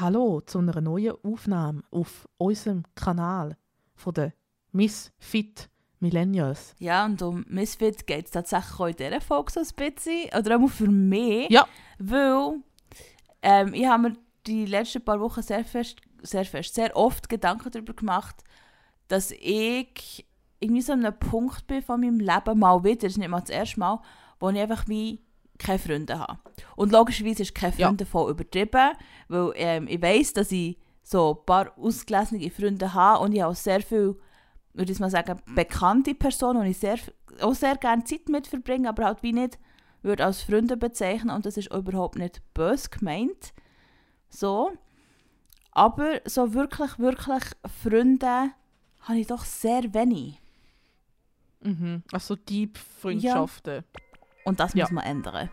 Hallo zu einer neuen Aufnahme auf unserem Kanal von der Miss Fit Millennials. Ja, und um Misfit geht es tatsächlich auch in dieser Folge so ein bisschen. Oder auch für mich. Ja. Weil ähm, ich habe mir die letzten paar Wochen sehr fest, sehr fest, sehr oft Gedanken darüber gemacht, dass ich irgendwie so an einem Punkt bin von meinem Leben, mal wieder, das ist nicht mal das erste Mal, wo ich einfach wie keine Freunde habe. Und logischerweise ist keine Freunde Ja. voll übertrieben, weil ähm, ich weiß, dass ich so ein paar ausgelesene Freunde habe und ich habe auch sehr viele, würde ich mal sagen, bekannte Personen, die ich sehr, auch sehr gerne Zeit mit verbringe, aber halt wie nicht würde als Freunde bezeichnen und das ist überhaupt nicht böse gemeint. So. Aber so wirklich, wirklich Freunde habe ich doch sehr wenig. Mhm. Also Deep Freundschaften. Und das Ja. muss man ändern.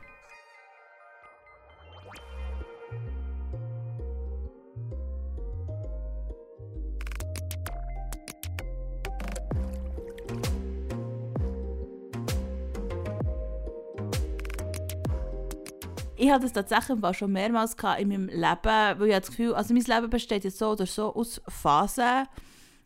Ich hatte das tatsächlich schon mehrmals in meinem Leben, weil ich das Gefühl, also mein Leben besteht jetzt so oder so aus Phasen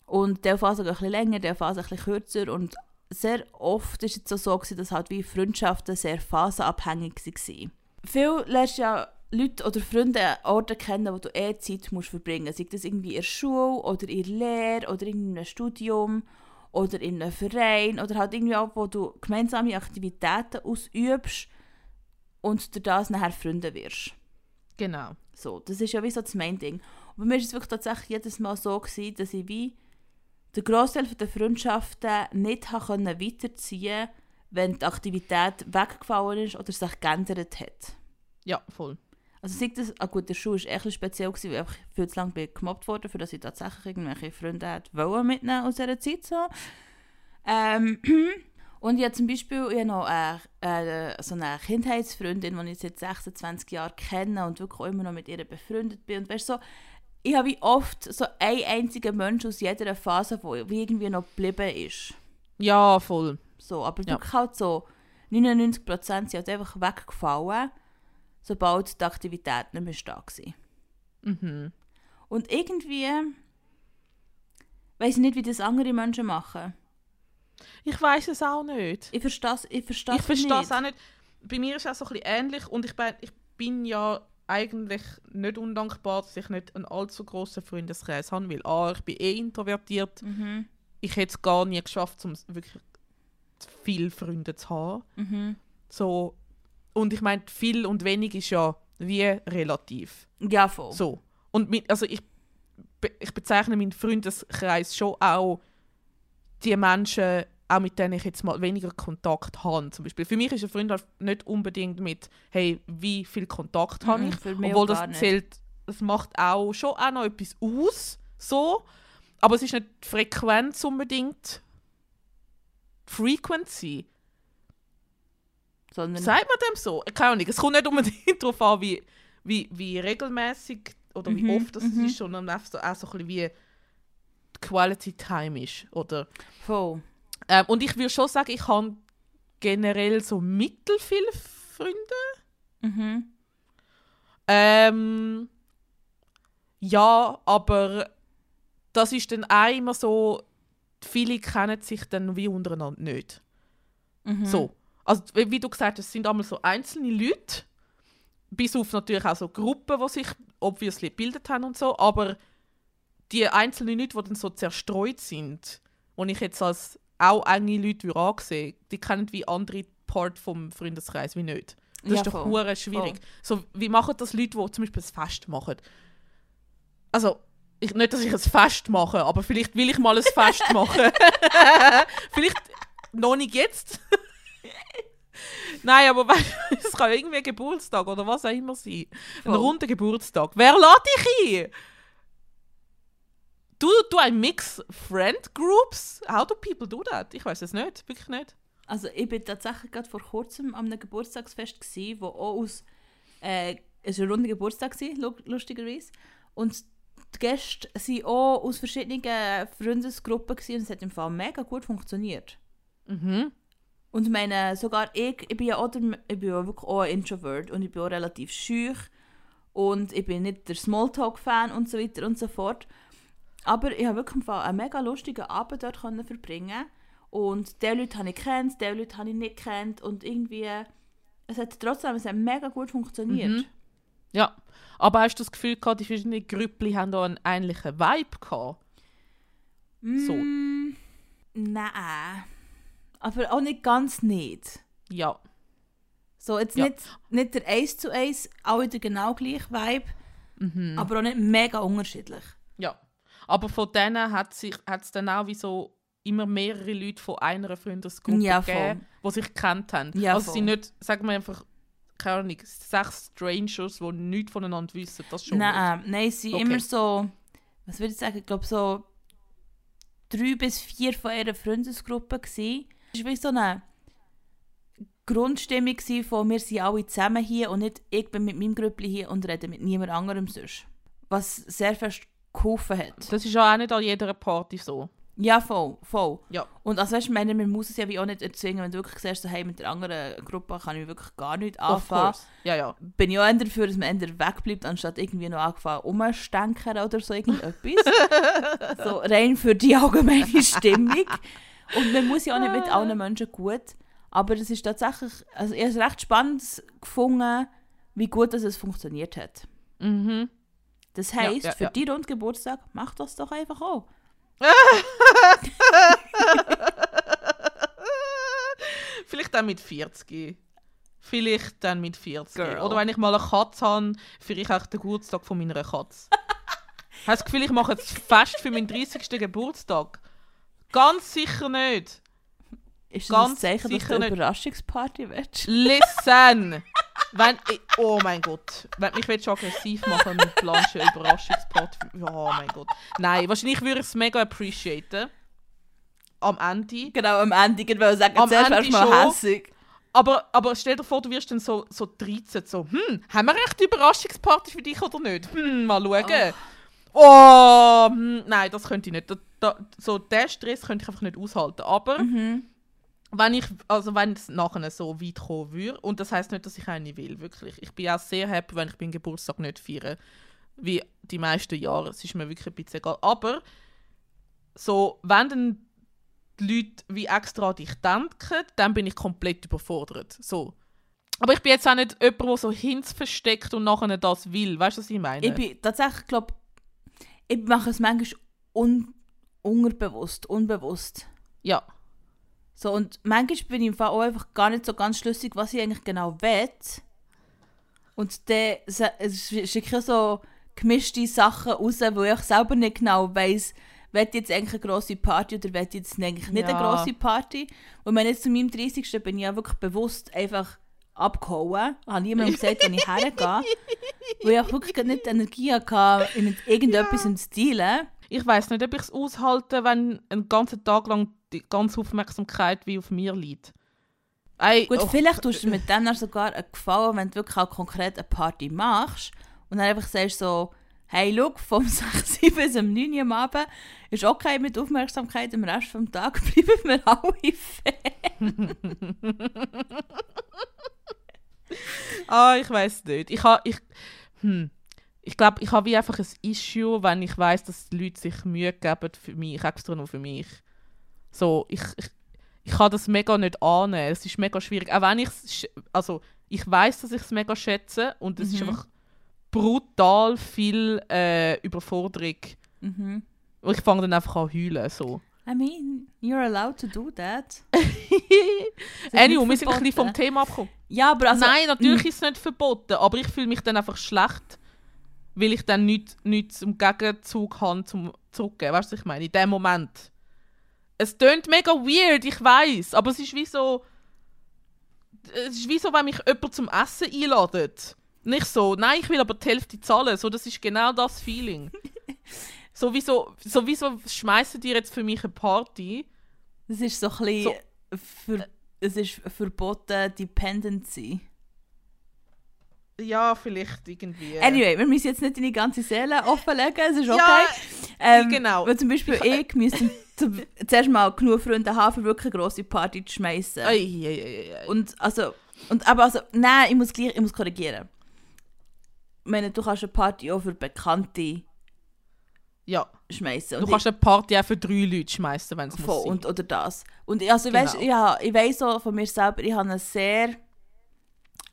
und der Phase geht ein bisschen länger, der Phase ein bisschen kürzer und sehr oft ist es so, gewesen, dass halt wie Freundschaften sehr phasenabhängig waren. Viel lernst du ja Leute oder Freunde an Orten kennen, wo du eh Zeit musst verbringen musst. Sei das irgendwie in der Schule oder in der Lehre oder in einem Studium oder in einem Verein oder halt irgendwie auch, wo du gemeinsame Aktivitäten ausübst und durch das nachher Freunde wirst. Genau. So, das ist ja wie so das Main-Ding. Und bei mir war es wirklich tatsächlich jedes Mal so, gewesen, dass ich wie den Grossteil der Freundschaften nicht können weiterziehen konnte, wenn die Aktivität weggefallen ist oder sich geändert hat. Ja, voll. Also sei das, ah gut, der Schule war echt speziell, gewesen, weil ich viel zu lange gemobbt wurde, für dass ich tatsächlich irgendwelche Freunde hätte wollen mitnehmen aus dieser Zeit. So. Ähm, und ich habe zum Beispiel ich habe noch eine, äh, so eine Kindheitsfreundin, die ich seit 26 Jahren kenne und wirklich auch immer noch mit ihr befreundet bin. Und weißt, so, ich habe wie oft so einen einzigen Mensch aus jeder Phase, wie irgendwie noch geblieben ist. Ja, voll. So, aber Ja. wirklich halt so 99% sind halt einfach weggefallen, sobald die Aktivität nicht mehr da war. Mhm. Und irgendwie weiß ich nicht, wie das andere Menschen machen. Ich weiß es auch nicht. Ich verstehe es ich verstehe ich verstehe nicht. es auch nicht. Bei mir ist es auch so ein bisschen ähnlich und ich bin, ich bin ja eigentlich nicht undankbar, dass ich nicht einen allzu grossen Freundeskreis habe, weil A, ich bin eh introvertiert. Mhm. Ich hätte es gar nie geschafft, um wirklich viele Freunde zu haben. Mhm. So. Und ich meine, viel und wenig ist ja wie relativ. Ja, voll. So. Und mit, also ich, ich bezeichne meinen Freundeskreis schon auch die Menschen, auch mit denen ich jetzt mal weniger Kontakt habe. Zum Beispiel. Für mich ist ein Freund halt nicht unbedingt mit, hey, wie viel Kontakt habe Mhm, ich. Obwohl auch das zählt, das macht auch schon auch noch etwas aus. So. Aber es ist nicht die Frequenz unbedingt. Frequency. Sondern, Sagt man dem so? Keine Ahnung. Es kommt nicht unbedingt darauf an, wie, wie, wie regelmäßig oder wie Mhm, oft das mhm. ist, sondern einfach so, auch so ein bisschen wie Quality Time ist. Oder, voll. Ähm, und ich würde schon sagen, ich habe generell so mittel viele Freunde. Mhm. Ähm, ja, aber das ist dann auch immer so, viele kennen sich dann wie untereinander nicht. Mhm. So. Also, wie du gesagt hast, es sind einmal so einzelne Leute, bis auf natürlich auch so Gruppen, die sich obviously gebildet haben und so, aber die einzelnen Leute, die dann so zerstreut sind, die ich jetzt als auch enge Leute würde ansehen die kennen wie andere Part vom Freundeskreis wie nicht. Das Ja, ist doch voll. hure schwierig. So, wie machen das Leute, die zum Beispiel ein Fest machen? Also, ich, nicht, dass ich ein Fest mache, aber vielleicht will ich mal ein Fest machen. vielleicht noch nicht jetzt. Nein, aber weißt es kann irgendwie ein Geburtstag oder was auch immer sein. Ein Voll. runder Geburtstag. Wer lädt dich ein? Du, du ein Mix Friend Groups? How do people do that? Ich weiß es nicht, wirklich nicht. Also ich bin tatsächlich gerade vor kurzem an einem Geburtstagsfest gsi, wo auch aus äh, es war ein runder Geburtstag lustigerweise und die Gäste waren auch aus verschiedenen Freundesgruppen und es hat im Fall mega gut funktioniert. Mhm. Und ich meine, sogar ich, ich bin ja auch, der, ich bin ja wirklich auch ein Introvert und ich bin auch relativ schüch und ich bin nicht der Smalltalk-Fan und so weiter und so fort. Aber ich habe wirklich im Fall einen mega lustigen Abend dort können verbringen und diese Leute habe ich kennt, diese Leute habe ich nicht kennt und irgendwie, es hat trotzdem es hat mega gut funktioniert. Mhm. Ja. Aber hast du das Gefühl gehabt, die verschiedenen Grüppli haben da einen ähnlichen Vibe gehabt? So. Mm, nein. Aber auch nicht ganz nicht. Ja. So, jetzt Ja. nicht, nicht der Ace zu Ace, auch wieder genau gleich Vibe, Mhm. aber auch nicht mega unterschiedlich. Aber von denen hat es dann auch wie so immer mehrere Leute von einer Freundesgruppe Ja, gegeben, die sich gekannt haben. Ja, also voll. nicht, sagen wir einfach, keine Ahnung, sechs Strangers, die nichts voneinander wissen. Das schon nicht. Nein, nein, sie Okay. immer so, was würde ich sagen, ich glaube so drei bis vier von ihrer Freundesgruppe gsi. Es war wie so eine Grundstimmung von wir sind alle zusammen hier und nicht ich bin mit meinem Grüppli hier und rede mit niemand anderem sonst. Was sehr geholfen hat. Das ist ja auch nicht an jeder Party so. Ja, voll, voll. Ja. Und also weißt meine, man muss es ja wie auch nicht erzwingen, wenn du wirklich siehst, so, hey, mit der anderen Gruppe kann ich wirklich gar nicht anfangen. Ja, ja. bin ich auch eher dafür, dass man eher wegbleibt, anstatt irgendwie noch angefangen rumzustenken oder so irgendetwas. so rein für die allgemeine Stimmung. Und man muss ja auch nicht mit allen Menschen gut. Aber es ist tatsächlich, also ich habe es recht spannend gefunden, wie gut dass es funktioniert hat. Mhm. Das heisst, ja, für ja. die rund Geburtstag, mach das doch einfach auch. Vielleicht dann mit 40. Vielleicht dann mit 40. Girl. Oder wenn ich mal eine Katze habe, feiere ich auch den Geburtstag von meiner Katze. Hast du das Gefühl, ich mache jetzt Fest für meinen 30. Geburtstag? Ganz sicher nicht. Ist das Ganz ein Zeichen, dass du eine. Überraschungsparty willst? Listen! wenn ich, oh mein Gott. Wenn mich willst, aggressiv machen mit Planschen Überraschungsparty. Ja, oh mein Gott. Nein, wahrscheinlich würde ich es mega appreciaten. Am Ende. Genau, am Ende, ich wollte sagen, Am zuerst Ende mal schon. hässig. Aber, aber stell dir vor, du wirst dann so, so 13, so, hm, haben wir echt Überraschungsparty für dich oder nicht? Hm, mal schauen. Oh, hm, nein, das könnte ich nicht. Da, da, so den Stress könnte ich einfach nicht aushalten. Aber Mhm. Wenn ich, also wenn es nachher so weit kommen würde, und das heißt nicht, dass ich eine will, wirklich. Ich bin auch sehr happy, wenn ich meinen Geburtstag nicht feiere. Wie die meisten Jahre. Es ist mir wirklich ein bisschen egal. Aber so, wenn dann die Leute wie extra an dich denken, dann bin ich komplett überfordert. So. Aber ich bin jetzt auch nicht jemand, der so Hints versteckt und nachher das will. Weißt du, was ich meine? Ich bin tatsächlich, glaube ich mache es manchmal un unterbewusst, unbewusst. ja. So, und manchmal bin ich im Fall auch einfach gar nicht so ganz schlüssig, was ich eigentlich genau will. Und dann schicke ich so gemischte Sachen raus, wo ich selber nicht genau weiss, will ich jetzt eigentlich eine grosse Party oder will jetzt eigentlich nicht eine Ja. grosse Party. Und wenn jetzt zu meinem 30. bin ich ja wirklich bewusst einfach abgehauen. Ich habe niemandem gesagt, wenn ich hergehe. weil ich auch wirklich nicht die Energie hatte, in irgendetwas zu Stilen. Ich weiß nicht, ob ich es aushalte, wenn einen ganzen Tag lang die ganze Aufmerksamkeit wie auf mir liegt. Ey, Gut, oh, vielleicht tust du mit dem dann sogar einen Gefallen, wenn du wirklich auch konkret eine Party machst und dann einfach sagst so, hey, look, vom 6 Uhr bis um 9 Uhr am Abend ist okay mit Aufmerksamkeit, am Rest vom Tag bleiben wir alle fair. Ah, ich weiß nicht. Ich habe, ich, hm, ich glaube, ich habe wie einfach ein Issue, wenn ich weiß, dass die Leute sich Mühe geben für mich, extra nur für mich. So, ich, ich, ich kann das mega nicht annehmen. Es ist mega schwierig. Auch wenn ich also ich weiß, dass ich es mega schätze und es ist Mhm. einfach brutal viel äh, Überforderung. Mhm. Und ich fange dann einfach an heulen. So. I mean, you're allowed to do that. anyway, wir sind ein bisschen vom. Thema abgekommen. Ja, aber also... Nein, natürlich mm. ist es nicht verboten, aber ich fühle mich dann einfach schlecht, weil ich dann nichts nicht zum Gegenzug habe, zum zurückgeben. Weißt du, was ich meine? In dem Moment. Es tönt mega weird, ich weiß, aber es ist wie so. Es ist wie so, wenn mich jemand zum Essen einladet. Nicht so, nein, ich will aber die Hälfte zahlen. So, das ist genau das Feeling. sowieso, sowieso schmeißen die jetzt für mich eine Party. Das ist so ein bisschen... So. Ver es ist verboten Dependency. Ja, vielleicht irgendwie. Anyway, wir müssen jetzt nicht deine ganze Seele offenlegen, es ist okay. Ja, ähm, genau. Weil zum Beispiel ich, müsste zuerst mal genug Freunde haben, für wirklich eine grosse Party zu schmeißen. Ei, ei, ei, ei, ei. Und also, und, aber also, nein, ich muss gleich, ich muss korrigieren. meine, du kannst eine Party auch für Bekannte Ja. schmeißen. Du kannst eine Party auch für drei Leute schmeißen, wenn es muss sein. und, oder das. Und ich- also, weißt, Genau. ja, ich weiß so von mir selber, ich habe eine sehr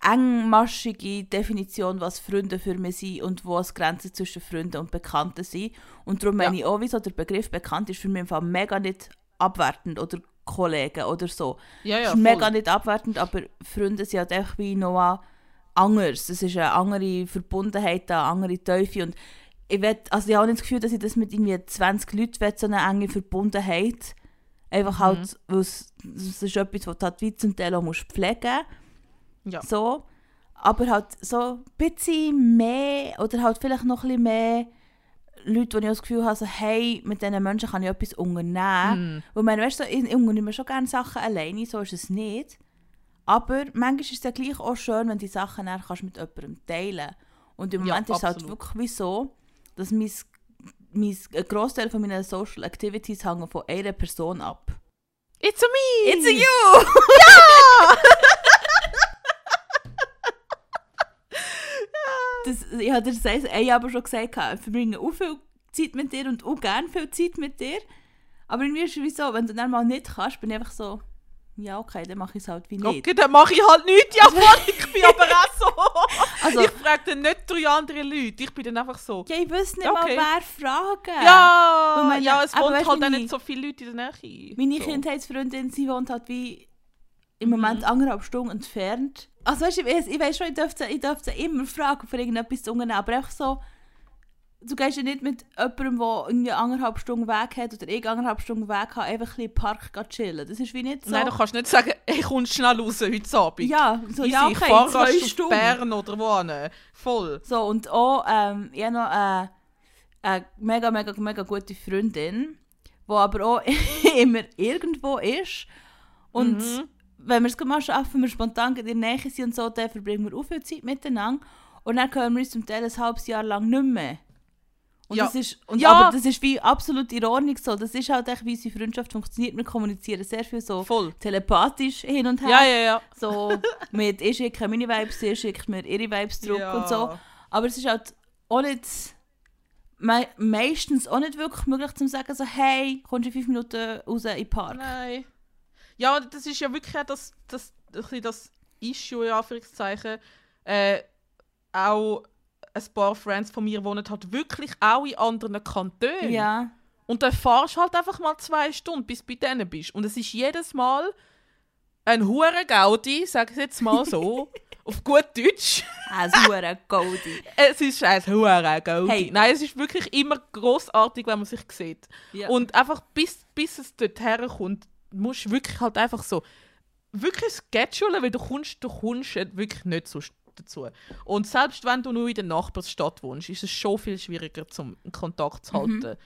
engmaschige Definition, was Freunde für mich sind und wo es Grenzen zwischen Freunden und Bekannten sind. Und darum meine ich auch, wieso der Begriff bekannt ist für mich im Fall mega nicht abwertend oder Kollegen oder so. Ja, ja, ist mega nicht abwertend, aber Freunde sind halt einfach wie noch anders. Es ist eine andere Verbundenheit, eine andere Teufel und ich will, also ich habe nicht das Gefühl, dass ich das mit irgendwie 20 Leuten will, so eine enge Verbundenheit. Einfach Mhm. halt, weil es, es ist etwas, was du halt wie zum Teil auch musst pflegen Ja. so. Aber halt so ein bisschen mehr oder halt vielleicht noch ein bisschen mehr Leute, wo ich das Gefühl habe, so, hey, mit diesen Menschen kann ich etwas unternehmen. Mm. Weil meine, weißt du, so, ich, ich unternehme schon gerne Sachen alleine, so ist es nicht. Aber manchmal ist es ja gleich auch schön, wenn die Sachen dann kannst mit jemandem teilen Und im Ja, Moment ist es halt wirklich so, dass mein, mein, ein Großteil von meinen Social Activities hängen von einer Person ab. It's a me! It's a you! das, ich habe dir das ein aber schon gesagt, ich verbringe auch viel Zeit mit dir und auch gerne viel Zeit mit dir. Aber irgendwie ist es so, wenn du dann mal nicht kannst, bin ich einfach so, ja okay, dann mache ich es halt wie nicht. Okay, dann mache ich halt nichts. Ja, voll, ich bin aber auch so. Also- ich frage dann nicht drei andere Leute. Ich bin dann einfach so. Ja, ich wüsste nicht Okay. mal, wer fragen. Ja, meine- ja, es wohnt weißt, halt meine- nicht so viele Leute in der Nähe. Meine so. Kindheitsfreundin, sie wohnt halt wie im Moment anderthalb Stunden entfernt. Also weißt ich ich schon, ich dürfte, ich dürfte sie immer fragen, für irgendetwas zu unternehmen, aber einfach so, du gehst ja nicht mit jemandem, der irgendwie anderthalb Stunden Weg hat oder ich anderthalb Stunden Weg habe, einfach ein im Park chillen. Das ist wie nicht so... Nein, du kannst nicht sagen, ich komme schnell raus heute Abend. ja, so, Easy, ja, ich okay, fahre zwei Stunden. Bern oder wohin. Voll. So, und auch, ähm, ich habe noch äh, eine mega, mega, mega gute Freundin, die aber auch immer irgendwo ist. Und Mhm. Wenn wir es mal schaffen, wenn wir spontan in der Nähe sind und so, dann verbringen wir auch viel Zeit miteinander. Und dann können wir uns zum Teil ein halbes Jahr lang nicht mehr. Und Ja. das ist, und Ja. Aber das ist wie absolut Ordnung so. Das ist halt echt, wie unsere Freundschaft funktioniert. Wir kommunizieren sehr viel so Voll. telepathisch hin und her. Ja, ja, ja. So mit, ich schicke meine Vibes, sie schickt mir ihre Vibes zurück Ja. und so. Aber es ist halt auch nicht, me meistens auch nicht wirklich möglich zu sagen, so, hey, kommst du in fünf Minuten raus in den Park? Nein. Ja, das ist ja wirklich auch das, das, das Issue, in Anführungszeichen. Äh, auch ein paar Friends von mir wohnen halt wirklich auch in anderen Kantonen. Ja. Und dann fahrst du halt einfach mal zwei Stunden, bis du bei denen bist. Und es ist jedes Mal ein hure Gaudi, sag ich jetzt mal so, auf gut Deutsch. Ein hure Goldie. Es ist ein hure Gaudi. Hey. Nein, es ist wirklich immer großartig, wenn man sich sieht. Ja. Und einfach bis, bis es dort herkommt, musst wirklich halt einfach so wirklich schedulen, weil du kommst, du kommst wirklich nicht so dazu. Und selbst wenn du nur in der Nachbarstadt wohnst, ist es schon viel schwieriger, zum Kontakt zu halten.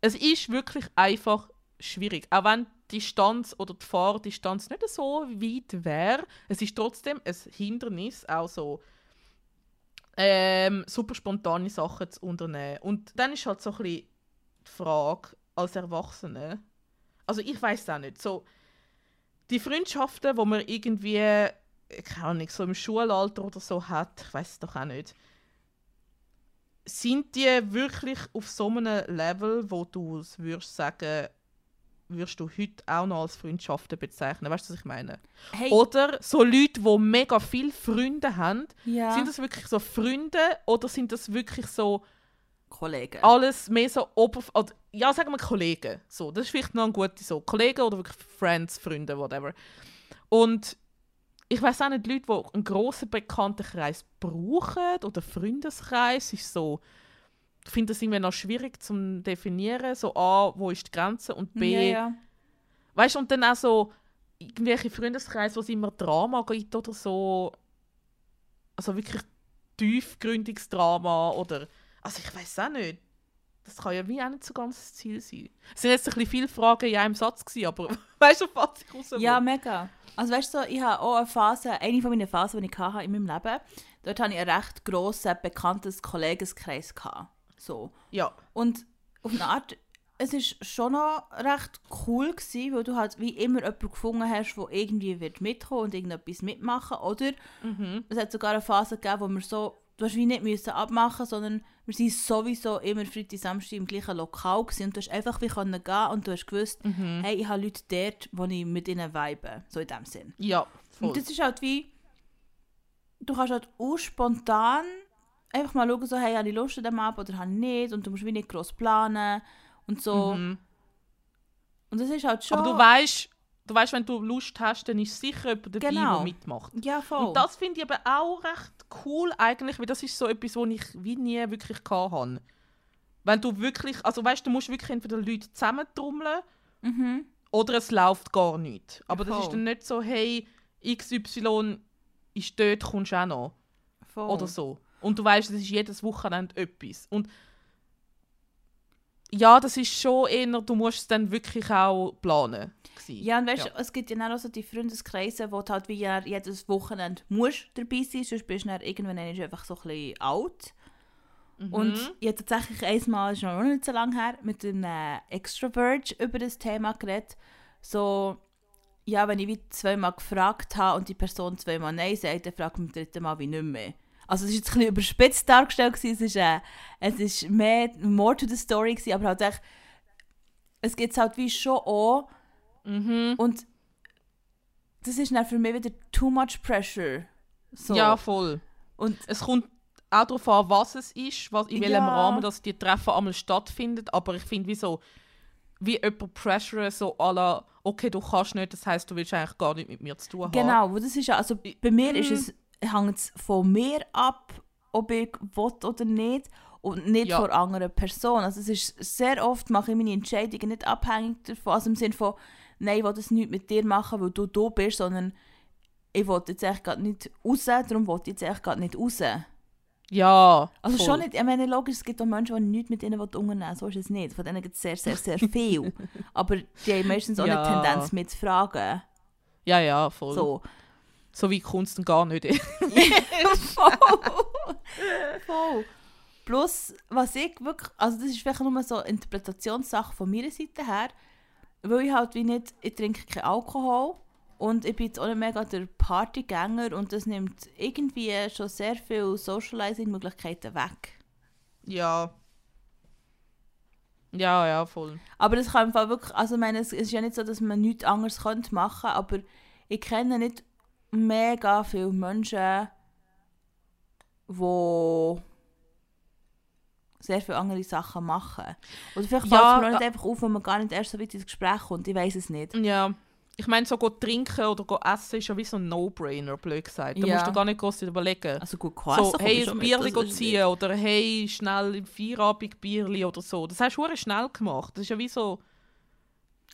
Es ist wirklich einfach schwierig. Auch wenn die Distanz oder die Fahrdistanz nicht so weit wäre, es ist trotzdem ein Hindernis, auch so ähm, super spontane Sachen zu unternehmen. Und dann ist halt so ein bisschen die Frage, als Erwachsene, also ich weiß auch nicht, so die Freundschaften, wo man irgendwie, keine Ahnung, so im Schulalter oder so hat, ich weiß es doch auch nicht, sind die wirklich auf so einem Level, wo du es würdest sagen, würdest du heute auch noch als Freundschaften bezeichnen? Weißt du, was ich meine? hey, Oder so Leute, die mega viele Freunde haben, ja. sind das wirklich so Freunde oder sind das wirklich so Kollegen. alles mehr so oberf... Ja, sagen wir Kollegen. So, das ist vielleicht noch ein guter so. Kollegen oder wirklich Friends, Freunde, whatever. Und ich weiß auch nicht, Leute, die einen grossen Bekanntenkreis brauchen oder Freundeskreis, ist so... Ich finde das irgendwie noch schwierig zu definieren. So A, wo ist die Grenze und B, ja, ja. Weißt du, und dann auch so irgendwelche Freundeskreise, wo es immer Drama gibt oder so. Also wirklich tiefgründiges Drama oder. Also ich weiß auch nicht. Das kann ja wie auch nicht so ganz das Ziel sein. Es sind jetzt ein bisschen viele Fragen in einem Satz, gewesen, aber weißt du, was ich raus? Ja, mega. Also weißt du, ich habe auch eine Phase, eine von meinen Phasen, die ich hatte in meinem Leben, dort hatte ich einen recht grossen, bekanntes Kollegenkreis. Gehabt. So. ja. Und auf eine Art, es ist schon noch recht cool gewesen, weil du halt wie immer jemanden gefunden hast, der irgendwie wird mitkommen und irgendetwas mitmachen oder Mhm. es hat sogar eine Phase gegeben, wo wir so du hast wie nicht müssen abmachen, sondern wir sind sowieso immer Freitag, Samstag im gleichen Lokal gewesen und du hast einfach wie können gehen und du hast gewusst, Mhm. hey, ich habe Leute dort, wo ich mit ihnen vibe, so in dem Sinn. Ja, voll. Und das ist halt wie, du kannst halt auch spontan einfach mal schauen, so, hey, habe ich Lust an dem Abend oder habe ich nicht und du musst wie nicht gross planen und so. Mhm. Und das ist halt schon... Aber du weißt, du weißt, wenn du Lust hast, dann ist sicher jemand dabei, Genau. der mitmacht. ja, voll. Und das finde ich aber auch recht cool eigentlich, weil das ist so etwas, was ich wie nie wirklich hatte. Wenn du wirklich, also weißt du, musst wirklich entweder Leute zusammentrommeln mhm. oder es läuft gar nicht. Aber das ist Voll. dann nicht so, hey, XY ist dort, kommst du auch noch. voll. Oder so. Und du weißt, es ist jedes Wochenende etwas. Und ja, das ist schon eher, du musst es dann wirklich auch planen. gewesen. Ja, und weißt Ja. du, es gibt ja dann auch so die Freundeskreise, wo du halt wie ja jedes Wochenende musst dabei sein, sonst bist du dann irgendwann einfach so ein bisschen alt. Mhm. Und ich habe tatsächlich einmal, ist noch nicht so lange her, mit einem äh, Extrovert über das Thema geredet. So, ja, wenn ich wie zweimal gefragt habe und die Person zweimal Nein sagt, dann fragt man beim dritten Mal wie nicht mehr. Also es war jetzt ein bisschen überspitzt dargestellt, gewesen. es ist, äh, es ist mehr, more to the story, gewesen, aber halt echt, es gibt halt wie schon auch Mhm. und das ist dann für mich wieder too much pressure. So. Ja, voll. Und Es kommt auch darauf an, was es ist, was, in welchem Ja. Rahmen dass die Treffen einmal stattfinden. Aber ich finde, wie so, wie jemand pressure, so à la, okay, du kannst nicht, das heisst, du willst eigentlich gar nicht mit mir zu tun haben. Genau, das ist ja, also bei mir ist Mhm. es, hängt es von mir ab, ob ich will oder nicht und nicht Ja. von anderen Personen. Also es ist sehr oft mache ich meine Entscheidungen nicht abhängig davon, also im Sinne von, nein, ich will das nicht mit dir machen, weil du da bist, sondern ich will jetzt echt gerade nicht raus, darum will ich jetzt echt gerade nicht raus. Ja. Also voll. schon nicht, ich meine, logisch, es gibt auch Menschen, die nichts mit ihnen unternehmen wollen, so ist es nicht. Von denen gibt es sehr, sehr, sehr viel. Aber die haben meistens auch Ja. eine Tendenz mitzufragen. Ja, ja, voll. So, So. wie Kunst und gar nicht. Voll. Voll. Plus, was ich wirklich, also das ist vielleicht nur so eine Interpretationssache von meiner Seite her, weil ich halt wie nicht, ich trinke keinen Alkohol und ich bin jetzt auch nicht mega der Partygänger und das nimmt irgendwie schon sehr viele Socializing-Möglichkeiten weg. ja. Ja, ja, voll. Aber das kann im Fall wirklich, also ich meine, es ist ja nicht so, dass man nichts anderes könnte machen aber ich kenne nicht mega viele Menschen, die sehr viele andere Sachen machen. Oder vielleicht Ja, fällt es mir auch nicht äh, einfach auf, wenn man gar nicht erst so weit ins Gespräch kommt. Ich weiß es nicht. Ja. Ich meine, so go trinken oder essen ist ja wie so ein No-Brainer, blöd gesagt. Da Ja. musst du gar nicht groß überlegen. Also gut, So, Quassen hey, ein Bierli ziehen oder hey, schnell im Feierabend Bierli oder so. Das hast du schnell gemacht. Das ist ja wie so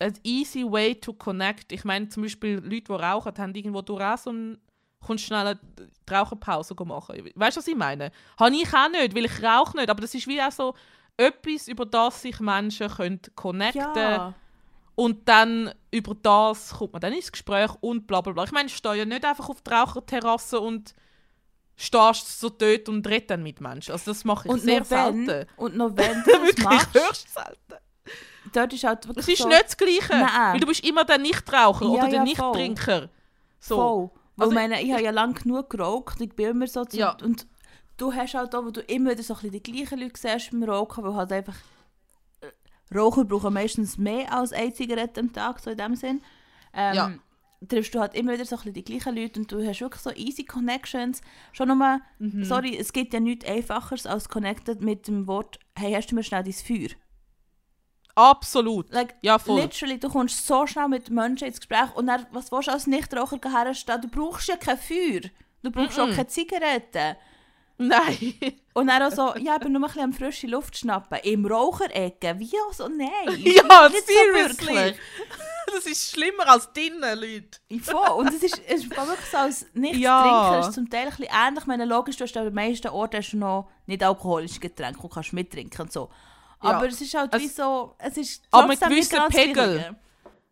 ein easy way to connect. Ich meine, zum Beispiel Leute, die rauchen, haben irgendwo durch auch so ein kommst schnell eine Raucherpause machen. Weißt du, was ich meine? Habe ich auch nicht, weil ich rauche nicht. Aber das ist wie auch so etwas, über das sich Menschen können connecten Ja. und dann über das kommt man dann ins Gespräch und bla bla bla. Ich meine, ich stehe ja nicht einfach auf die Raucherterrasse und stehst so dort und redest dann mit Menschen. Also das mache ich Und sehr wenn, selten. und noch wenn du das machst, höchst selten. Dort ist halt Es wirklich ist so, nicht das Gleiche. Nein. Weil du bist immer der Nichtraucher Ja, oder der ja, Nichttrinker. So. Voll. Weil Also- ich meine, ich habe ja lange genug geraucht, ich bin immer so zu, Ja. und du hast halt auch, wo du immer wieder so ein bisschen die gleichen Leute siehst beim Rauchen, weil halt einfach äh, Raucher brauchen meistens mehr als eine Zigarette am Tag, so in dem Sinn. Ähm, Ja. triffst du halt immer wieder so ein bisschen die gleichen Leute und du hast wirklich so easy Connections. Schon nochmal, Mhm. sorry, es gibt ja nichts Einfacheres als connected mit dem Wort, hey, hast du mir schnell dein Feuer? Absolut. Like, Ja, voll. Literally, du kommst so schnell mit Menschen ins Gespräch und dann, was willst du als Nichtraucher herstellen? Du brauchst ja kein Feuer. Du brauchst auch Mm-mm. keine Zigaretten. Nein. Und dann auch so, ja, ich bin nur ein bisschen am frische Luft schnappen. Im Raucherecke. Wie auch so? Nein. ja, Nicht so seriously. wirklich. das ist schlimmer als drinnen, Leute. Voll. Und es ist, es ist wirklich so, als Nichttrinker Ja. ist zum Teil ein bisschen ähnlich. Ich meine, logisch, du hast an den meisten Orten hast du noch nicht alkoholische Getränke und kannst mittrinken und so. Aber es ist halt wie Es- so, es ist Aber mit trotzdem nicht gewissen Pegel.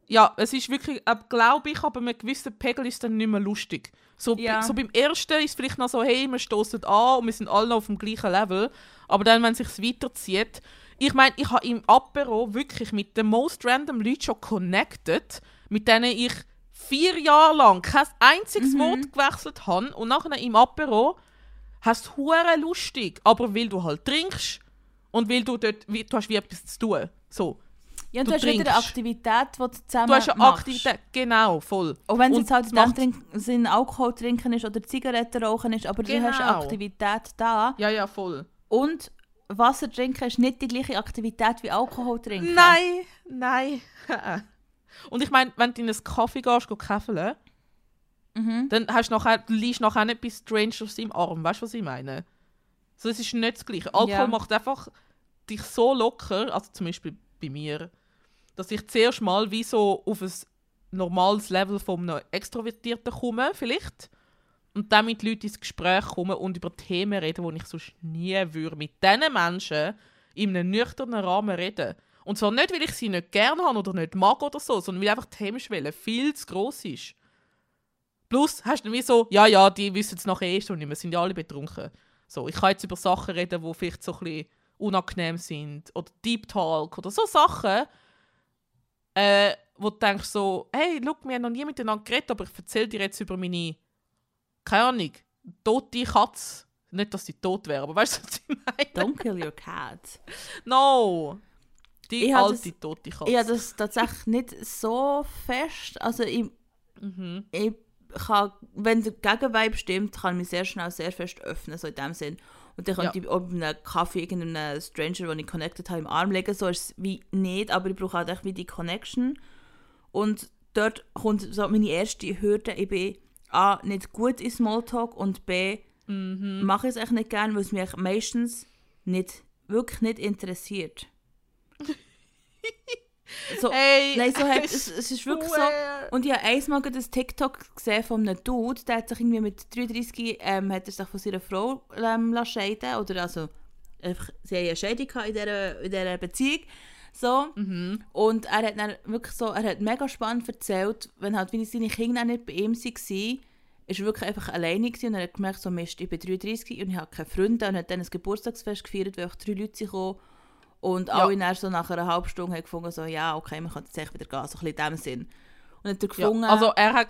Ja, es ist wirklich, äh, glaube ich, aber mit gewissen Pegel ist es dann nicht mehr lustig. So, Ja. so beim ersten ist es vielleicht noch so, hey, wir stoßen an und wir sind alle noch auf dem gleichen Level. Aber dann, wenn es sich weiterzieht, ich meine, ich habe im Apero wirklich mit den most random Leuten schon connected, mit denen ich vier Jahre lang kein einziges Mhm. Wort gewechselt habe und nachher im Apero hast hure lustig, aber weil du halt trinkst und weil du dort, wie, du hast wie etwas zu tun. So. Ja, und Du du, hast wieder eine trinkst. Aktivität, die du zusammen Du hast eine machst. Aktivität, genau, voll. Auch wenn es jetzt halt in Sinn Alkohol trinken ist oder Zigaretten rauchen ist, aber du hast eine Genau. Aktivität da. Ja, ja, voll. Und Wasser trinken ist nicht die gleiche Aktivität wie Alkohol trinken. Nein, nein. und ich meine, wenn du in einen Kaffee gehst, go käfeln, Mhm. dann hast du nachher, du liegst nachher nicht bei Strangers im Arm. Weißt du, was ich meine? So, es ist nicht das Gleiche. Alkohol Ja. macht einfach dich so locker, also zum Beispiel bei mir, dass ich zuerst mal wie so auf ein normales Level einem Extrovertierten komme, vielleicht. Und dann mit Leuten ins Gespräch komme und über Themen reden, die ich sonst nie würde mit diesen Menschen in einem nüchternen Rahmen reden. Und zwar nicht, weil ich sie nicht gerne habe oder nicht mag oder so, sondern weil einfach die Hemmschwelle viel zu gross ist. Plus hast du wie so, ja, ja, die wissen es nachher eh schon nicht, wir sind ja alle betrunken. So, ich kann jetzt über Sachen reden, die vielleicht so ein bisschen unangenehm sind. Oder Deep Talk oder so Sachen, äh, wo du denkst so, hey, look, wir haben noch nie miteinander geredet, aber ich erzähle dir jetzt über meine, keine Ahnung, tote Katze. Nicht, dass sie tot wäre, aber weißt du, was ich meine? Don't kill your cat. No! Die Ich alte, das- tote Katze. Ich habe das tatsächlich nicht so fest. Also ich, Mhm. ich kann, wenn der Gegenweib stimmt, kann ich mich sehr schnell sehr fest öffnen, so in dem Sinn. Und dann könnte Ja. ich bei einem Kaffee irgendeinen Stranger, den ich connected habe, im Arm legen. So ist es wie nicht, aber ich brauche halt echt wie die Connection. Und dort kommt so meine erste Hürde. Ich bin A, nicht gut in Smalltalk und B, Mhm. mache ich es echt nicht gerne, weil es mich meistens nicht, wirklich nicht interessiert. so, Hey, nein, so hat, es es, ist wirklich so. Und ich habe einmal ein TikTok gesehen von einem Dude, der hat sich irgendwie mit 33 ähm, hat er sich von seiner Frau ähm, lassen scheiden oder also einfach, sie haben eine Scheidung in dieser, in dieser Beziehung. So. Mhm. Und er hat dann wirklich so, er hat mega spannend erzählt, wenn halt wie seine Kinder auch nicht bei ihm waren, ist er wirklich einfach alleine gewesen und er hat gemerkt, so Mist, ich bin 33 und ich habe keine Freunde und hat dann ein Geburtstagsfest gefeiert, wo einfach drei Leute sind und Ja. alle dann so nach einer halben Stunde haben gefunden, so, ja, okay, man kann jetzt echt wieder gehen, so ein bisschen in dem Sinn. Und hat er Ja, gefunden, also er hat,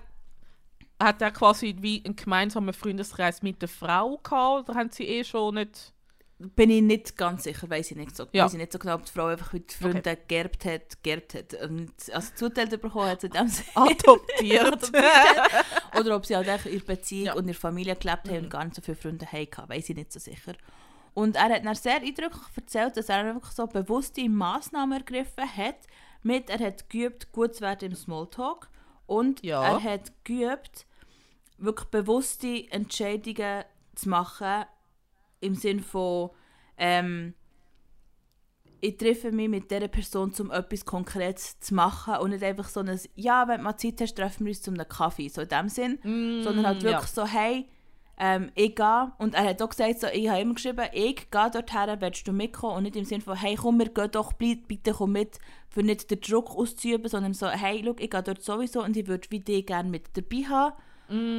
hat er quasi wie einen gemeinsamen Freundeskreis mit der Frau gehabt oder haben sie eh schon nicht... bin ich nicht ganz sicher, weiß ich nicht so, Ja. weiss ich nicht so genau, ob die Frau einfach mit Freunden geerbt hat, geerbt hat, und also zuteilt bekommen hat, in dem Sinn. Adoptiert. Oder ob sie halt in ihrer Beziehung Ja. und in ihrer Familie gelebt haben und gar nicht so viele Freunde hatten, weiß ich nicht so sicher. Und er hat dann sehr eindrücklich erzählt, dass er einfach so bewusste Massnahmen ergriffen hat, mit er hat geübt, gut zu werden im Smalltalk und Ja. er hat geübt, wirklich bewusste Entscheidungen zu machen, im Sinn von ähm, ich treffe mich mit dieser Person, um etwas Konkretes zu machen und nicht einfach so ein «Ja, wenn du mal Zeit hast, treffen wir uns zum einem Kaffee», so in dem Sinn. Sondern halt wirklich so «Hey, ähm, ich gehe». Und er hat auch gesagt, so, ich habe immer geschrieben «Ich gehe dorthin, willst du mitkommen?» Und nicht im Sinne von «Hey, komm, wir gehen doch, bleib, bitte komm mit», für nicht den Druck auszuüben, sondern so «Hey, schau, ich gehe dort sowieso und ich würde wie dich gerne mit dabei haben».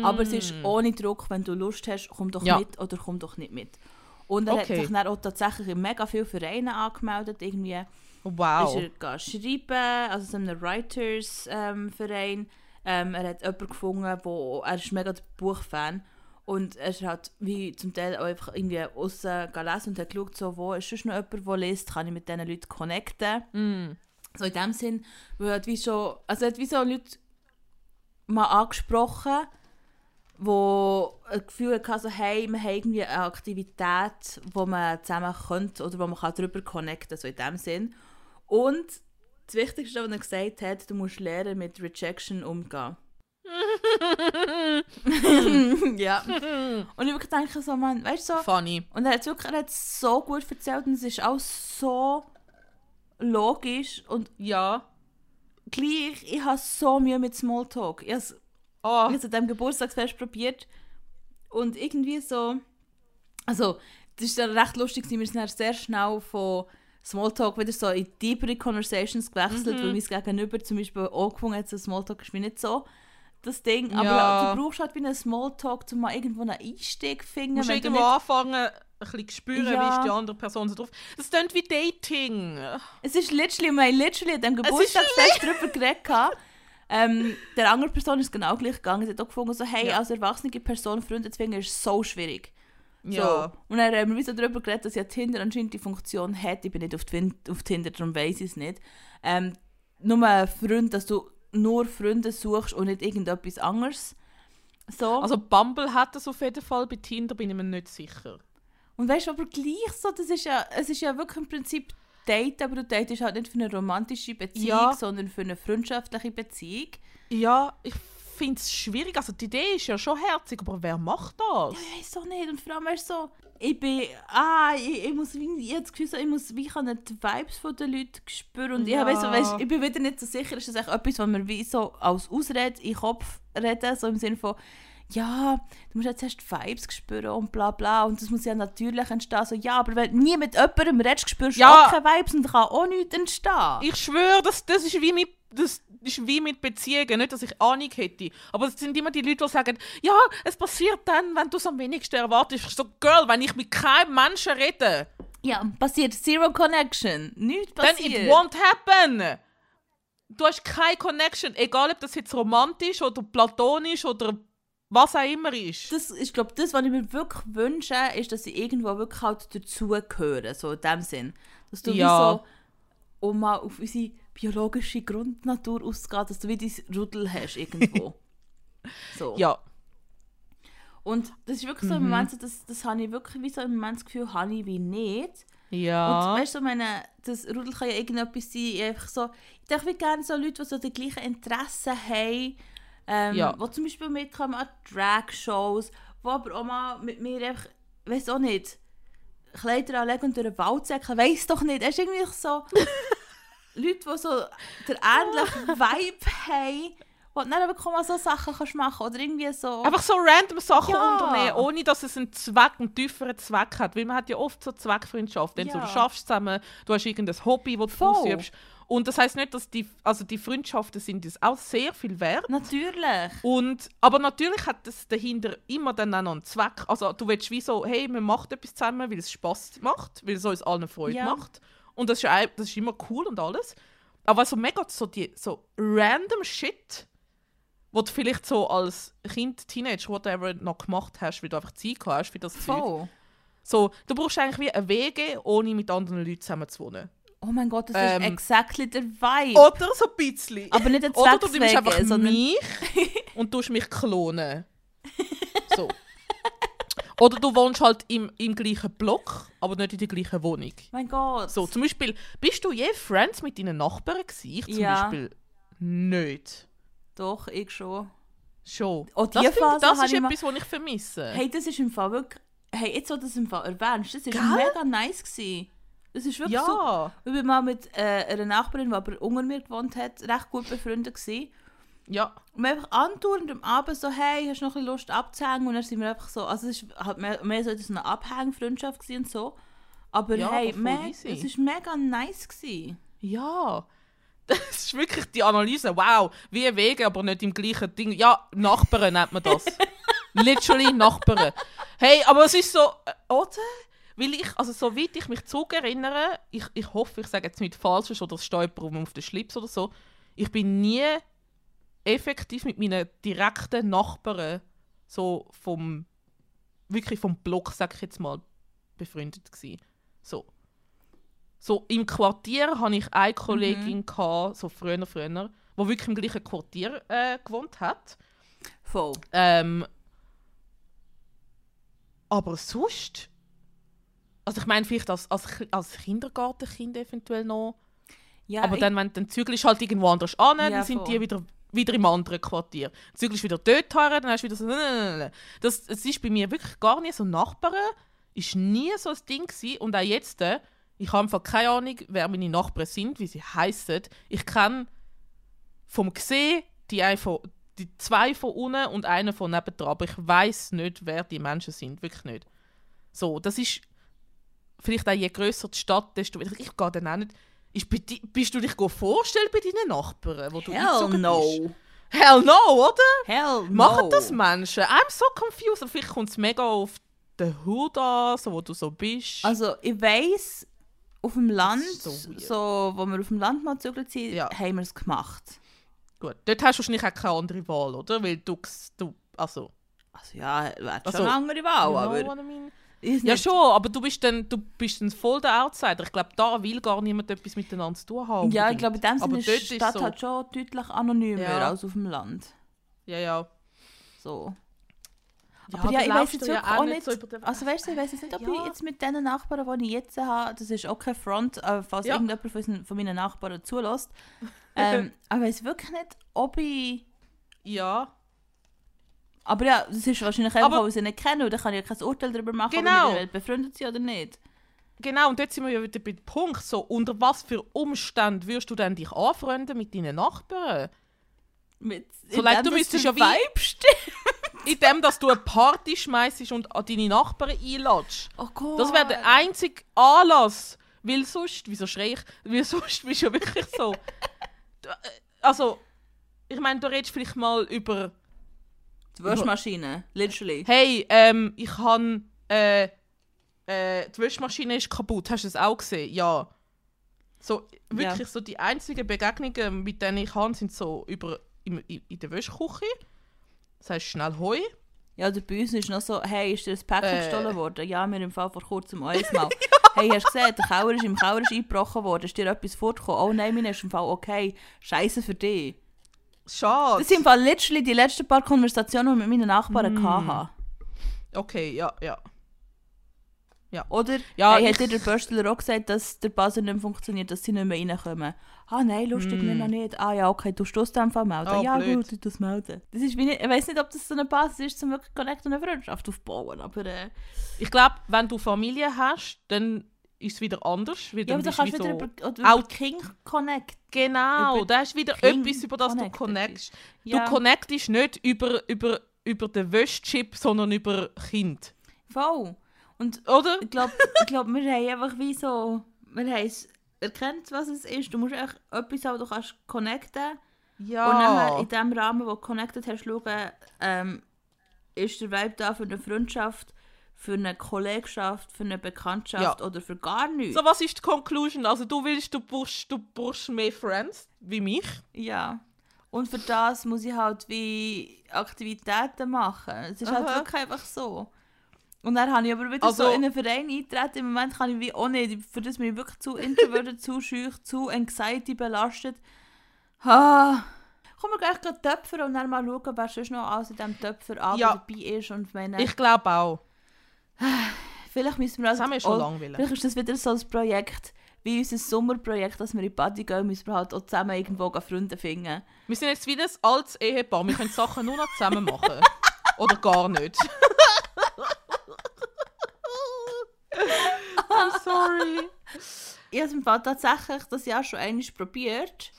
Aber es ist ohne Druck, wenn du Lust hast, komm doch Ja. mit oder komm doch nicht mit. Und er hat Okay. sich dann auch tatsächlich in mega viele Vereine angemeldet, irgendwie Wow. ist er schreiben, also so einem Writers-Verein. Ähm, er hat jemanden gefunden, wo, er ist mega der Buchfan und er halt wie zum Teil auch einfach irgendwie aussen gelesen und hat geschaut, so, wo ist sonst noch jemand, der liest, kann ich mit diesen Leuten connecten. Mm. So in dem Sinn, weil er hat wie schon, also hat wie so Leute mal angesprochen, wo ein Gefühl hatte, so, hey, wir haben irgendwie eine Aktivität, wo man zusammen könnte oder wo man kann darüber connecten kann, so in dem Sinn. Und das Wichtigste, was er gesagt hat, du musst lernen, mit Rejection umgehen. ja. Und ich wirklich denke so, man, weißt du, so, Funny. und er hat es wirklich er so gut erzählt und es ist auch so logisch und Ja. gleich, ich habe so Mühe mit Smalltalk. Ich habe es Oh. ich an diesem Geburtstagsfest probiert und irgendwie so, also das ist dann recht lustig, wir sind sehr schnell von Smalltalk wieder so in deepere Conversations gewechselt, Mhm. weil mein Gegenüber zum Beispiel auch gefunden hat, so Smalltalk ist wie nicht so das Ding, aber Ja. du brauchst halt wie einen Smalltalk, um mal irgendwo einen Einstieg zu finden. Du musst wenn du irgendwo nicht- anfangen, ein bisschen spüren, Ja. wie ist die andere Person so drauf. Das klingt wie Dating. Es ist literally, wir haben literally an diesem Geburtstagsfest darüber geredet. Ähm, der andere Person ist genau gleich gegangen. Sie hat auch gefunden, so, hey, Ja. als erwachsene Person Freunde zu finden, ist so schwierig. Ja. Und dann haben wir wie so darüber geredet, dass ja Tinder anscheinend die Funktion hat, ich bin nicht auf, Twin auf Tinder, darum weiss ich es nicht, ähm, nur ein Freund, dass du nur Freunde suchst und nicht irgendetwas anderes. So. Also Bumble hat das auf jeden Fall, bei Tinder bin ich mir nicht sicher. Und weißt du, aber gleich so, das ist ja, es ist ja wirklich im Prinzip Date, aber du datest halt nicht für eine romantische Beziehung, Ja. sondern für eine freundschaftliche Beziehung. Ja, ich finde es schwierig. Also die Idee ist ja schon herzig, aber wer macht das? Ich weiß auch nicht. Und vor allem weißt du so, ich bin, ah, ich, ich muss wie, ich habe das Gefühl, ich muss wie kann die Vibes von den Leuten spüren. Und Ja. ich, so, weißt, ich bin wieder nicht so sicher, ist das echt etwas, was mir wie so als Ausrede in den Kopf reden, so im Sinne von, ja, du musst jetzt erst Vibes spüren und bla bla und das muss ja natürlich entstehen. So, ja, aber wenn du nie mit jemandem redest, spürst du Ja. auch keine Vibes und kann auch nichts entstehen. Ich schwöre, das, das, ist wie mit, das ist wie mit Beziehungen. Nicht, dass ich Ahnung hätte. Aber es sind immer die Leute, die sagen, ja, es passiert dann, wenn du es am wenigsten erwartest. Ich so, Girl, wenn ich mit keinem Menschen rede, ja, passiert Zero Connection. Nichts passiert. it won't happen. Du hast keine Connection, egal ob das jetzt romantisch oder platonisch oder was auch immer ist. das ist, glaube das, was ich mir wirklich wünsche, ist, dass ich irgendwo wirklich halt dazugehöre, so in dem Sinn. Dass du Ja. wie so, um mal auf unsere biologische Grundnatur auszugehen, dass du wie dein Rudel hast irgendwo. so. Ja, Und das ist wirklich so im Moment, so, das, das habe ich wirklich wie so im Moment das Gefühl, habe ich wie nicht. ja. Und weißt du, meine, das Rudel kann ja irgendetwas sein, einfach so, ich denke, wie gerne so Leute, die so die gleichen Interessen haben, ähm, Ja. die zum Beispiel mitkommen an Drag-Shows, die aber auch mal mit mir einfach, weiß auch nicht, Kleider anlegen und durch den Wald säckeln, weiss doch nicht, es ist irgendwie so Leute, die so den ähnlichen Vibe haben, wo du dann mal so Sachen kannst machen oder irgendwie so... Einfach so random Sachen Ja. unternehmen, ohne dass es einen Zweck, einen tieferen Zweck hat. Weil man hat ja oft so Zweckfreundschaft. Entweder Ja. du schaffst zusammen, du hast irgendein Hobby, das du Voll. ausübst. Und das heißt nicht, dass die, also die Freundschaften sind das auch sehr viel wert. Natürlich. Und, aber natürlich hat das dahinter immer dann auch noch einen Zweck. Also du willst wie so, hey, man macht etwas zusammen, weil es Spaß macht, weil es uns allen Freude Ja. macht. Und das ist, auch- das ist immer cool und alles. Aber so mega so die so random Shit, wo du vielleicht so als Kind, Teenager, whatever, noch gemacht hast, weil du einfach Zeit gehabt hast für das Zeug. Voll. So, du brauchst eigentlich wie eine Wege, ohne mit anderen Leuten zusammen zu wohnen. Oh mein Gott, das Ähm, ist exactly der Vibe. Oder so ein bisschen. Aber nicht ein Oder du nimmst einfach sondern- mich und tust mich klonen. So. Oder du wohnst halt im, im gleichen Block, aber nicht in der gleichen Wohnung. mein Gott. So, zum Beispiel, bist du je Friends mit deinen Nachbarn gewesen? Ich zum Ja. Beispiel nicht. Doch, ich schon. Schon. Oh, die das Phase das ist etwas, was ich vermisse. Hey, das ist im Fall wirklich... Hey, jetzt, wo du das im Fall erwähnst, das ist Gell? mega nice gewesen. Das ist wirklich so... ja. Ich bin mal mit äh, einer Nachbarin, die aber unter mir gewohnt hat, recht gut befreundet gewesen. Ja. Und wir einfach andauernd am Abend so, hey, hast du noch ein bisschen Lust abzuhängen? Und dann sind wir einfach so, also es ist halt mehr, mehr so eine Abhängfreundschaft und so. Aber Ja, hey, me easy. es ist mega nice gewesen. Ja. Das ist wirklich die Analyse. Wow, wie Wege, aber nicht im gleichen Ding. Ja, Nachbarn nennt man das. Literally Nachbarn. Hey, aber es ist so, äh, oder? Weil ich, also soweit ich mich zurückerinnere, ich, ich hoffe, ich sage jetzt nicht Falsches oder es steht auf den Schlips oder so, ich bin nie effektiv mit meinen direkten Nachbarn so vom, wirklich vom Block, sag ich jetzt mal, befreundet gewesen. So. So im Quartier hatte ich eine Kollegin, gehabt, so früher, früher, die wirklich im gleichen Quartier äh, gewohnt hat. Voll. Ähm, aber sonst. Also ich meine, vielleicht als, als, als Kindergartenkind eventuell noch. Ja, aber dann, wenn dann zügelst halt irgendwo anders an, Ja, dann sind voll. die wieder, wieder im anderen Quartier. Zügelst wieder dort her, dann hast du wieder so... Das, das ist bei mir wirklich gar nicht so Nachbarn. Ist nie so ein Ding gewesen. Und auch jetzt, äh, ich habe einfach keine Ahnung, wer meine Nachbarn sind, wie sie heißen. Ich kenne vom Gesehen die, von, die zwei von unten und eine von nebendran. Aber ich weiß nicht, wer die Menschen sind. Wirklich nicht. So, das ist vielleicht auch je grösser die Stadt, desto. Ich gehe dann auch nicht. Ist bist du dich vorstellen bei deinen Nachbarn, wo du Hell no. bist? Hell no, oder? Hell no. Machen das Menschen? I'm so confused. Vielleicht kommt es mega auf den Hut an, so wo du so bist. Also, ich weiss, auf dem Land, so so, wo wir auf dem Land mal gezögert sind, Ja. haben wir es gemacht. Gut, dort hast du wahrscheinlich auch keine andere Wahl, oder? Weil du, du also, Also ja, wäre Also, schon eine andere Wahl, aber... I mean? Ich Ja nicht- schon, aber du bist dann, du bist dann voll der Outsider. Ich glaube, da will gar niemand etwas miteinander zu tun haben. Ja, ich glaube, in dem Aber Sinne ist die ist Stadt so. halt schon deutlich anonymer Ja. als auf dem Land. Ja, ja. So. Ja, aber ja, ich weiß jetzt ja auch nicht so also weißt du, ich weiß jetzt nicht, ob Ja. ich jetzt mit den Nachbarn, die ich jetzt habe, das ist auch kein Front, äh, falls Ja. irgendjemand von, von meinen Nachbarn zulässt, ähm, aber ich weiß wirklich nicht, ob ich, Ja, aber ja, das ist wahrscheinlich einfach, Aber- weil sie nicht kenne, und dann kann ich ja kein Urteil darüber machen, Genau. ob mit ihnen befreundet sind oder nicht. genau. Und dort sind wir ja wieder bei dem Punkt. So, unter was für Umständen würdest du denn dich anfreunden mit deinen Nachbarn? Mit, Solange indem, du müsstest ja wie- Vibe stimmt. Indem, dass du eine Party schmeißt und an deine Nachbarn einladest. Oh Gott. Das wäre der einzige Anlass. Weil sonst, wieso schrei ich? Weil sonst bist du ja wirklich so. Äh, Also, ich meine, du redest vielleicht mal über. Die Waschmaschine, literally. Hey, ähm, ich han äh, äh, die Wäschmaschine ist kaputt. Hast du es auch gesehen? Ja. So, wirklich Ja. so die einzigen Begegnungen, mit denen ich habe, sind so über in, in der Wäschküche. Das heißt schnell Heu. Ja, oder bei uns ist noch so, hey, ist dir ein Päckchen Äh. gestohlen worden? Ja, mir im Fall vor kurzem auch einmal. Hey, hast du gesehen, der Keller ist im Keller ist eingebrochen worden, ist dir etwas vorgekommen? Oh nein, mir ist im Fall okay. Scheiße für dich. Schade. Das sind literally die letzten paar Konversationen, die ich mit meinen Nachbarn Mm. hatte. Okay, ja, ja. Oder, Ja, hey, ich- hat dir der Böstler auch gesagt, dass der Buzzer nicht mehr funktioniert, dass sie nicht mehr reinkommen? Ah nein, lustig, wir noch nicht. Ah ja, okay, du stoßt einfach melden. Mm. Oh, ja blöd. gut, du das melden. Das ist wie ich weiß nicht, ob das so eine Basis ist, um wirklich Connect und eine Freundschaft aufzubauen, aber... Äh, Ich glaube, wenn du Familie hast, dann ist es wieder anders. Wieder Ja, aber dann kannst wieder so- über, über Out- King Connect. Genau, da ist wieder King etwas, über das du connected connectst. Ja, Du connectest nicht über, über, über den Wäschchip, sondern über Kind. voll. Und Oder? ich glaube, ich glaub, wir haben einfach wie so... Wir haben es erkannt, was es ist. Du musst echt etwas, aber du kannst connecten. Ja. Und nachher in dem Rahmen, wo du connected hast, schauen, ähm, ist der Vibe da für eine Freundschaft, für eine Kollegschaft, für eine Bekanntschaft Ja. oder für gar nichts. so, was ist die Conclusion? Also du willst, du brauchst, du brauchst mehr Friends, wie mich. Ja. Und für das muss ich halt wie Aktivitäten machen. Es ist halt Aha. wirklich einfach so. Und dann habe ich aber wieder Also- so in einen Verein eintreten. Im Moment kann ich wie auch nicht. Für das bin ich wirklich zu introverted, zu schüch, zu anxiety belastet. Ah. Komm, wir gleich gerade Töpfer und dann mal schauen, wer sonst noch alles in diesem Töpfer Ja. dabei ist. Und meine, Ich glaube auch. Vielleicht müssen wir Das also haben wir schon lange wollen. Vielleicht ist das wieder so ein Projekt, wie unser Sommerprojekt, dass wir in die Party gehen, müssen wir halt auch zusammen irgendwo Freunde finden. Wir sind jetzt wieder ein altes Ehepaar. Wir können Sachen nur noch zusammen machen. Oder gar nicht. I'm sorry. Ich habe es im Fall tatsächlich das Jahr schon einmal probiert.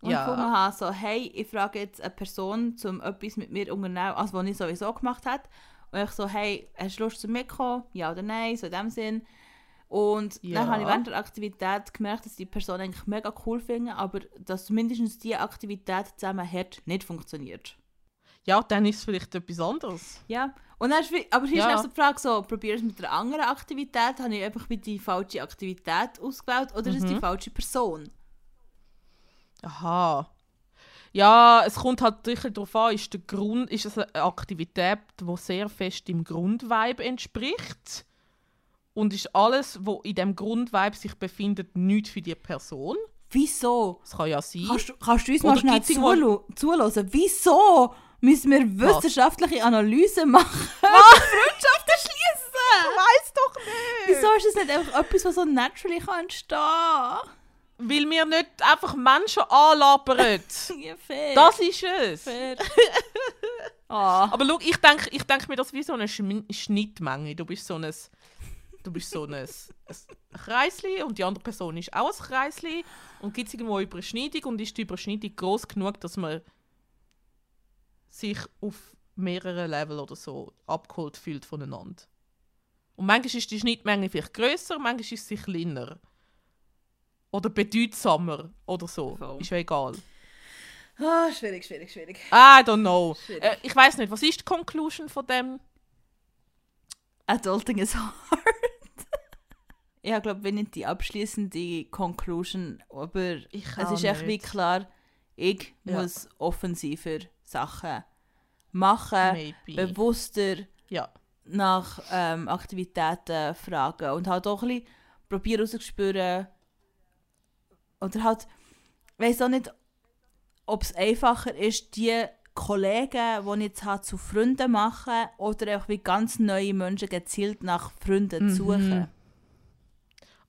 Und Ja. ja. gefunden habe, so, hey, ich frage jetzt eine Person, um etwas mit mir zu unternehmen, also was ich sowieso gemacht habe. Und ich so, hey, hast du Lust zu mitkommen? Ja oder nein, so in dem Sinn. Und Ja. dann habe ich während der Aktivität gemerkt, dass die Person eigentlich mega cool finden, aber dass mindestens die Aktivität zusammen hat, nicht funktioniert. Ja, dann ist es vielleicht etwas anderes. Ja, und dann ist, aber hier Ja. ist noch so die Frage, so, probier es mit einer anderen Aktivität, habe ich einfach mit die falsche Aktivität ausgewählt oder ist es die Mhm. falsche Person? Aha. Ja, es kommt halt sicher darauf an, ist, der Grund, ist es eine Aktivität, die sehr fest im Grundvibe entspricht? Und ist alles, was in dem Grundvibe sich befindet, nicht für die Person? Wieso? Das kann ja sein. Kannst, du- kannst du uns Oder mal schnell zuhören? zuhören? Wieso müssen wir wissenschaftliche Analysen machen? Freundschaften schließen! weiß doch nicht! Wieso ist das nicht einfach etwas, was so naturally kann entstehen Weil wir nicht einfach Menschen anlabern. Ja, fair. das ist es. fair. Ah. Aber schau, ich denke ich denk mir das wie so eine Schmi- Schnittmenge. Du bist so ein, du bist so ein, ein Kreisli und die andere Person ist auch ein Kreisli. Und gibt es irgendwo eine Überschneidung und ist die Überschneidung groß genug, dass man sich auf mehreren Level oder so abgeholt fühlt voneinander. Und manchmal ist die Schnittmenge vielleicht grösser, manchmal ist sie kleiner. Oder bedeutsamer oder so. Voll. Ist ja egal. Ah, schwierig, schwierig, schwierig. I don't know. Äh, ich weiß nicht, was ist die Conclusion von dem? Adulting is hard. ich glaube, wenn nicht die abschließende Conclusion, aber Ich es ist echt wie nicht. klar, ich Ja. muss offensiver Sachen machen, Maybe. bewusster ja. nach ähm, Aktivitäten fragen und halt auch ein bisschen probieren rauszuspüren. Oder halt, ich weiß auch nicht, ob es einfacher ist, die Kollegen, die ich jetzt habe, zu Freunden machen oder einfach wie ganz neue Menschen gezielt nach Freunden Mhm. suchen.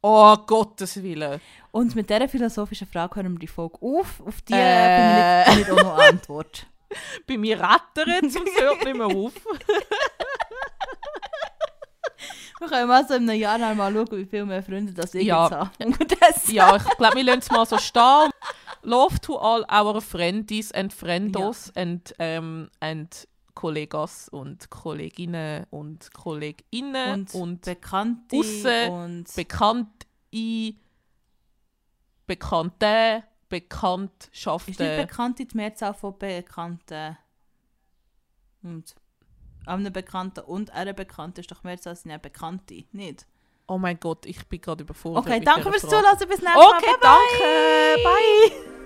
Oh, Gottes Willen. Und mit dieser philosophischen Frage hören wir die Folge auf. Auf die Äh. äh. finde ich nicht auch noch Antwort. Bei mir rattert es und es hört nicht mehr auf. Wir können mal so in einem Jahr noch mal schauen, wie viele mehr Freunde das ich Ja. jetzt habe. Ja, ich glaube, wir lassen es mal so stehen. Love to all our friendies and friendos and, ähm, and Kollegas und Kolleginnen und Kolleginnen Und, und, Bekannte Aussen- und Bekannte, Bekannte, ist Bekanntschaften. nicht Bekannte die Mehrzahl von Bekannten. Und einem Bekannten und einer Bekannten ist doch Mehrzahl sind ja Bekannte, nicht? oh mein Gott, ich bin gerade überfordert. Okay, danke fürs. Zuhören, bis nächstes Mal. Okay, Bye, bye. danke. Bye.